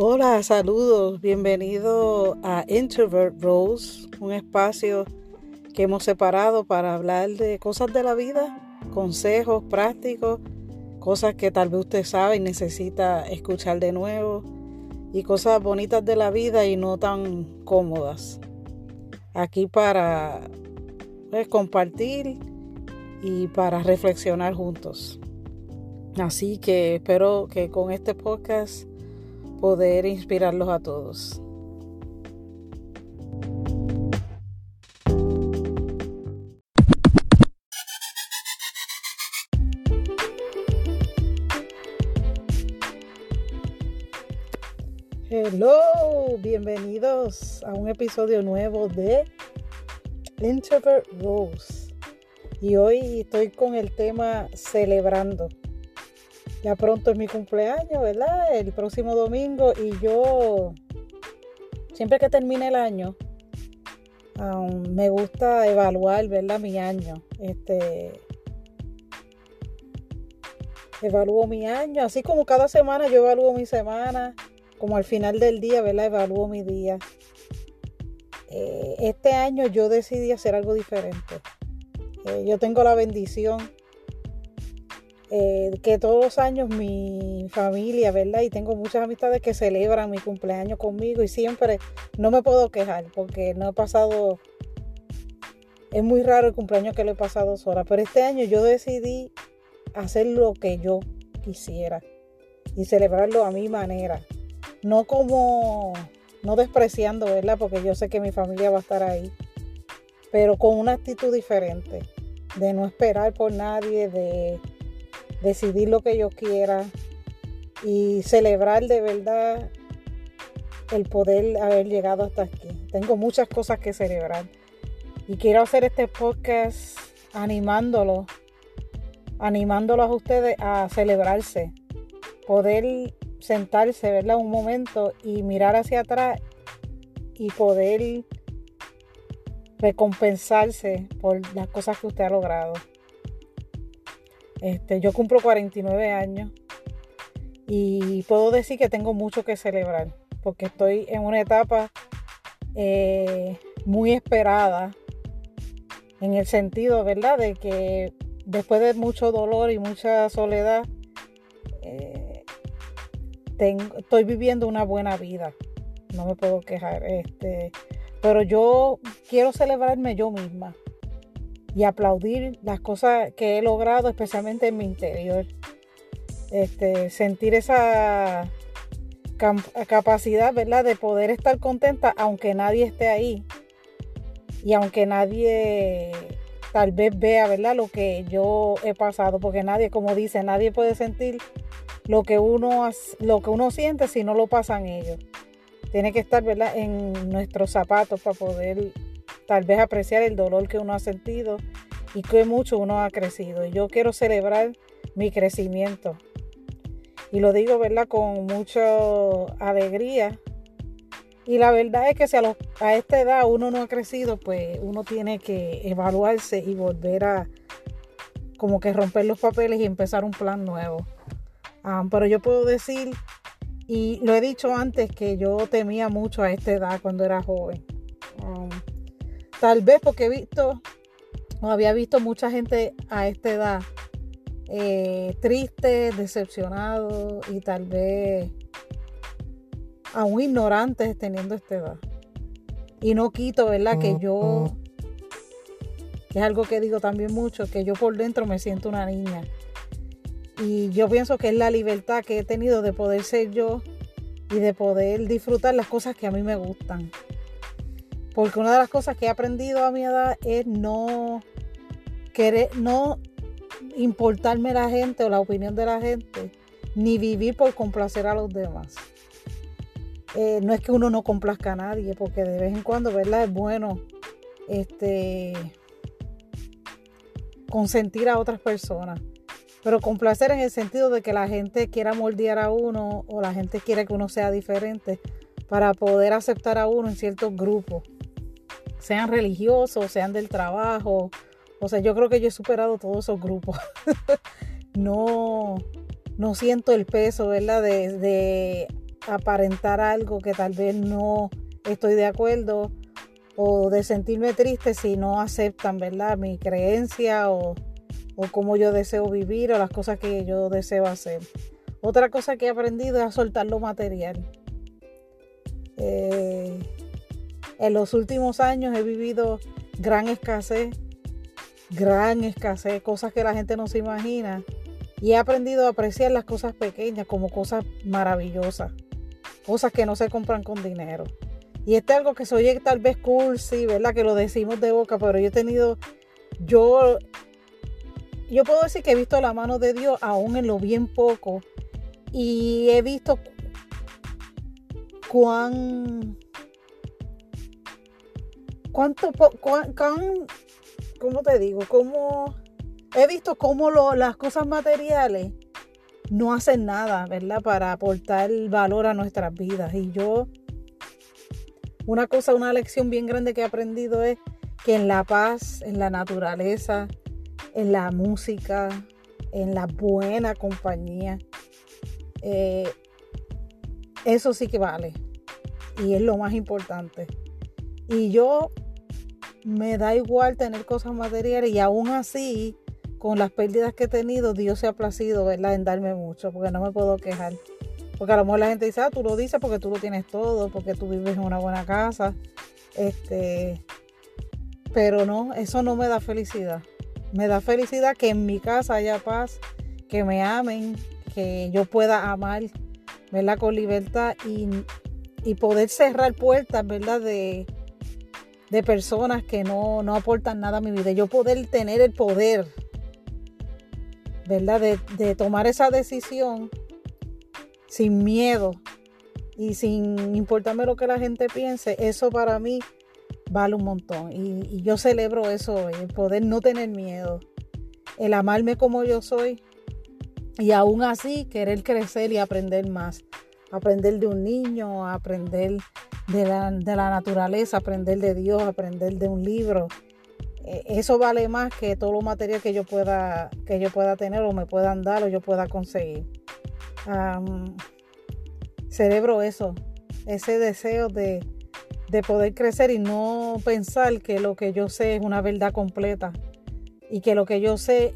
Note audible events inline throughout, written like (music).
Hola, saludos, bienvenido a Introvert Rose, un espacio que hemos separado para hablar de cosas de la vida, consejos prácticos, cosas que tal vez usted sabe y necesita escuchar de nuevo, y cosas bonitas de la vida y no tan cómodas. Aquí para pues, compartir y para reflexionar juntos. Así que espero que con este podcast poder inspirarlos a todos. Hello, bienvenidos a un episodio nuevo de Introvert Rose. Y hoy estoy con el tema celebrando. Pronto es mi cumpleaños, ¿verdad? El próximo domingo y yo, siempre que termine el año, me gusta evaluar, ¿verdad? Mi año. Este, evalúo mi año, así como cada semana yo evalúo mi semana, como al final del día, ¿verdad? Evalúo mi día. Eh, este año yo decidí hacer algo diferente. Eh, yo tengo la bendición eh, que todos los años mi familia, ¿verdad? Y tengo muchas amistades que celebran mi cumpleaños conmigo y siempre no me puedo quejar porque no he pasado, es muy raro el cumpleaños que lo he pasado sola, pero este año yo decidí hacer lo que yo quisiera y celebrarlo a mi manera, no como, no despreciando, ¿verdad? Porque yo sé que mi familia va a estar ahí, pero con una actitud diferente, de no esperar por nadie, de decidir lo que yo quiera y celebrar de verdad el poder haber llegado hasta aquí. Tengo muchas cosas que celebrar y quiero hacer este podcast animándolo, animándolos a ustedes a celebrarse, poder sentarse, ¿verdad? Un momento y mirar hacia atrás y poder recompensarse por las cosas que usted ha logrado. Este, yo cumplo 49 años y puedo decir que tengo mucho que celebrar porque estoy en una etapa eh, muy esperada en el sentido, ¿verdad?, de que después de mucho dolor y mucha soledad, eh, estoy viviendo una buena vida. No me puedo quejar. Este, pero yo quiero celebrarme yo misma y aplaudir las cosas que he logrado, especialmente en mi interior. Este, sentir esa capacidad, ¿verdad?, de poder estar contenta aunque nadie esté ahí y aunque nadie tal vez vea, ¿verdad?, lo que yo he pasado, porque nadie, como dice, nadie puede sentir lo que uno, lo que uno siente si no lo pasan ellos. Tiene que estar, ¿verdad?, en nuestros zapatos para poder tal vez apreciar el dolor que uno ha sentido y que mucho uno ha crecido. Y yo quiero celebrar mi crecimiento. Y lo digo, ¿verdad? Con mucha alegría. Y la verdad es que si a, esta edad uno no ha crecido, pues uno tiene que evaluarse y volver a como que romper los papeles y empezar un plan nuevo. Ah, pero yo puedo decir, y lo he dicho antes, que yo temía mucho a esta edad cuando era joven. Tal vez porque he visto, o había visto mucha gente a esta edad eh, triste, decepcionado y tal vez aún ignorantes teniendo esta edad. Y no quito, ¿verdad? Que yo, que es algo que digo también mucho, que yo por dentro me siento una niña. Y yo pienso que es la libertad que he tenido de poder ser yo y de poder disfrutar las cosas que a mí me gustan. Porque una de las cosas que he aprendido a mi edad es no querer, no importarme la gente o la opinión de la gente, ni vivir por complacer a los demás. Eh, no es que uno no complazca a nadie, porque de vez en cuando, ¿verdad? Es bueno este, consentir a otras personas. Pero complacer en el sentido de que la gente quiera moldear a uno o la gente quiere que uno sea diferente para poder aceptar a uno en ciertos grupos sean religiosos, sean del trabajo. O sea, yo creo que yo he superado todos esos grupos. (laughs) no, no siento el peso, ¿verdad? De, aparentar algo que tal vez no estoy de acuerdo o de sentirme triste si no aceptan, ¿verdad? Mi creencia o, o cómo yo deseo vivir o las cosas que yo deseo hacer. Otra cosa que he aprendido es a soltar lo material. Eh, en los últimos años he vivido gran escasez, gran escasez, cosas que la gente no se imagina. Y he aprendido a apreciar las cosas pequeñas como cosas maravillosas, cosas que no se compran con dinero. Y este es algo que se oye tal vez cursi, ¿verdad? Que lo decimos de boca, pero yo he tenido, yo, yo puedo decir que he visto la mano de Dios aún en lo bien poco. Y he visto cuán, cuánto, cuán, ¿cómo te digo? Cómo he visto cómo las cosas materiales no hacen nada, ¿verdad? Para aportar valor a nuestras vidas. Y yo, una cosa, una lección bien grande que he aprendido es que en la paz, en la naturaleza, en la música, en la buena compañía, eh, eso sí que vale. Y es lo más importante. Y yo me da igual tener cosas materiales y aún así, con las pérdidas que he tenido, Dios se ha placido, ¿verdad? En darme mucho, porque no me puedo quejar. Porque a lo mejor la gente dice, ah, tú lo dices porque tú lo tienes todo, porque tú vives en una buena casa. Este, pero no, eso no me da felicidad. Me da felicidad que en mi casa haya paz, que me amen, que yo pueda amar, ¿verdad? Con libertad y, y poder cerrar puertas, ¿verdad? De, de personas que no, aportan nada a mi vida. Yo poder tener el poder, ¿verdad? De, tomar esa decisión sin miedo y sin importarme lo que la gente piense, eso para mí vale un montón. Y, y yo celebro eso, el poder no tener miedo, el amarme como yo soy y aún así querer crecer y aprender más. Aprender de un niño, aprender de la, naturaleza, aprender de Dios, aprender de un libro. E, eso vale más que todo lo material que yo pueda, que yo pueda tener o me puedan dar o yo pueda conseguir. cerebro eso, ese deseo de, de poder crecer y no pensar que lo que yo sé es una verdad completa y que lo que yo sé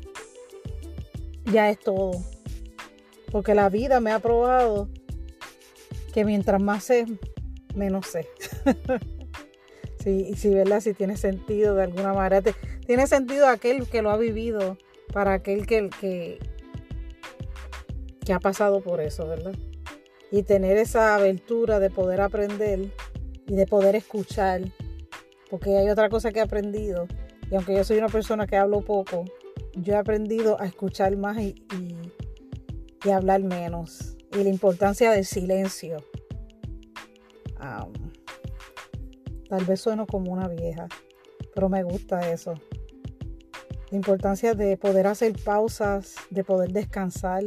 ya es todo. Porque la vida me ha probado que mientras más sé, menos sé. (laughs) sí, sí, ¿verdad? Si tiene sentido de alguna manera. Tiene sentido aquel que lo ha vivido para aquel que, que, que ha pasado por eso, ¿verdad? Y tener esa abertura de poder aprender y de poder escuchar. Porque hay otra cosa que he aprendido. Y aunque yo soy una persona que hablo poco, yo he aprendido a escuchar más y, y, y hablar menos. Y la importancia del silencio tal vez sueno como una vieja, pero me gusta eso. La importancia de poder hacer pausas, de poder descansar,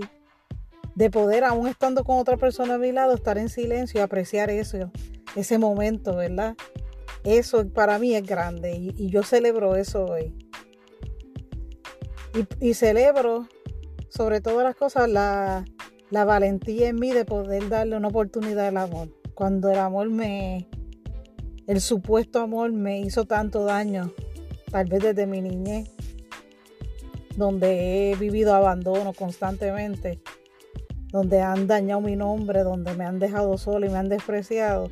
de poder, aún estando con otra persona a mi lado, estar en silencio y apreciar eso, ese momento, ¿verdad? Eso para mí es grande y, yo celebro eso hoy. Y, celebro, sobre todas las cosas, la, la valentía en mí de poder darle una oportunidad al amor cuando el amor me, el supuesto amor me hizo tanto daño, tal vez desde mi niñez, donde he vivido abandono constantemente, donde han dañado mi nombre, donde me han dejado solo y me han despreciado.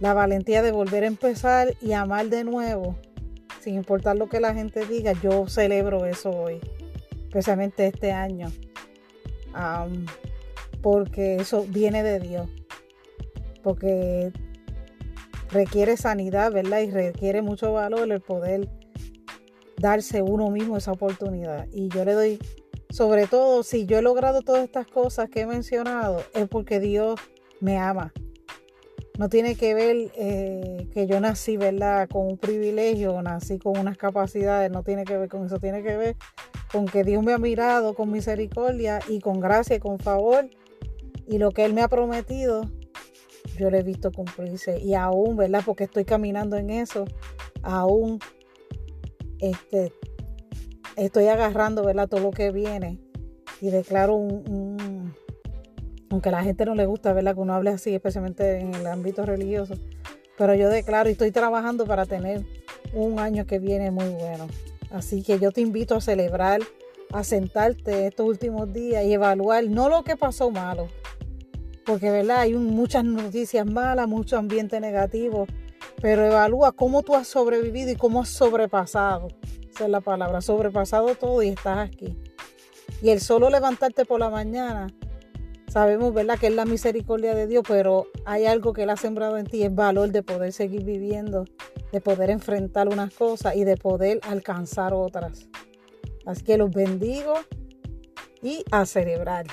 La valentía de volver a empezar y amar de nuevo, sin importar lo que la gente diga, yo celebro eso hoy, especialmente este año, porque eso viene de Dios porque requiere sanidad, ¿verdad? Y requiere mucho valor el poder darse uno mismo esa oportunidad. Y yo le doy, sobre todo, si yo he logrado todas estas cosas que he mencionado, es porque Dios me ama. No tiene que ver eh, que yo nací, ¿verdad? Con un privilegio, nací con unas capacidades, no tiene que ver con eso, tiene que ver con que Dios me ha mirado con misericordia y con gracia y con favor. Y lo que Él me ha prometido, yo lo he visto cumplirse y aún, ¿verdad? Porque estoy caminando en eso, aún este, estoy agarrando, ¿verdad? Todo lo que viene y declaro un, Aunque a la gente no le gusta, ¿verdad? Que uno hable así, especialmente en el ámbito religioso. Pero yo declaro y estoy trabajando para tener un año que viene muy bueno. Así que yo te invito a celebrar, a sentarte estos últimos días y evaluar no lo que pasó malo, porque verdad hay muchas noticias malas, mucho ambiente negativo, pero evalúa cómo tú has sobrevivido y cómo has sobrepasado. Esa es la palabra, sobrepasado todo y estás aquí. Y el solo levantarte por la mañana, sabemos, ¿verdad?, que es la misericordia de Dios, pero hay algo que Él ha sembrado en ti, es valor de poder seguir viviendo, de poder enfrentar unas cosas y de poder alcanzar otras. Así que los bendigo y a celebrar.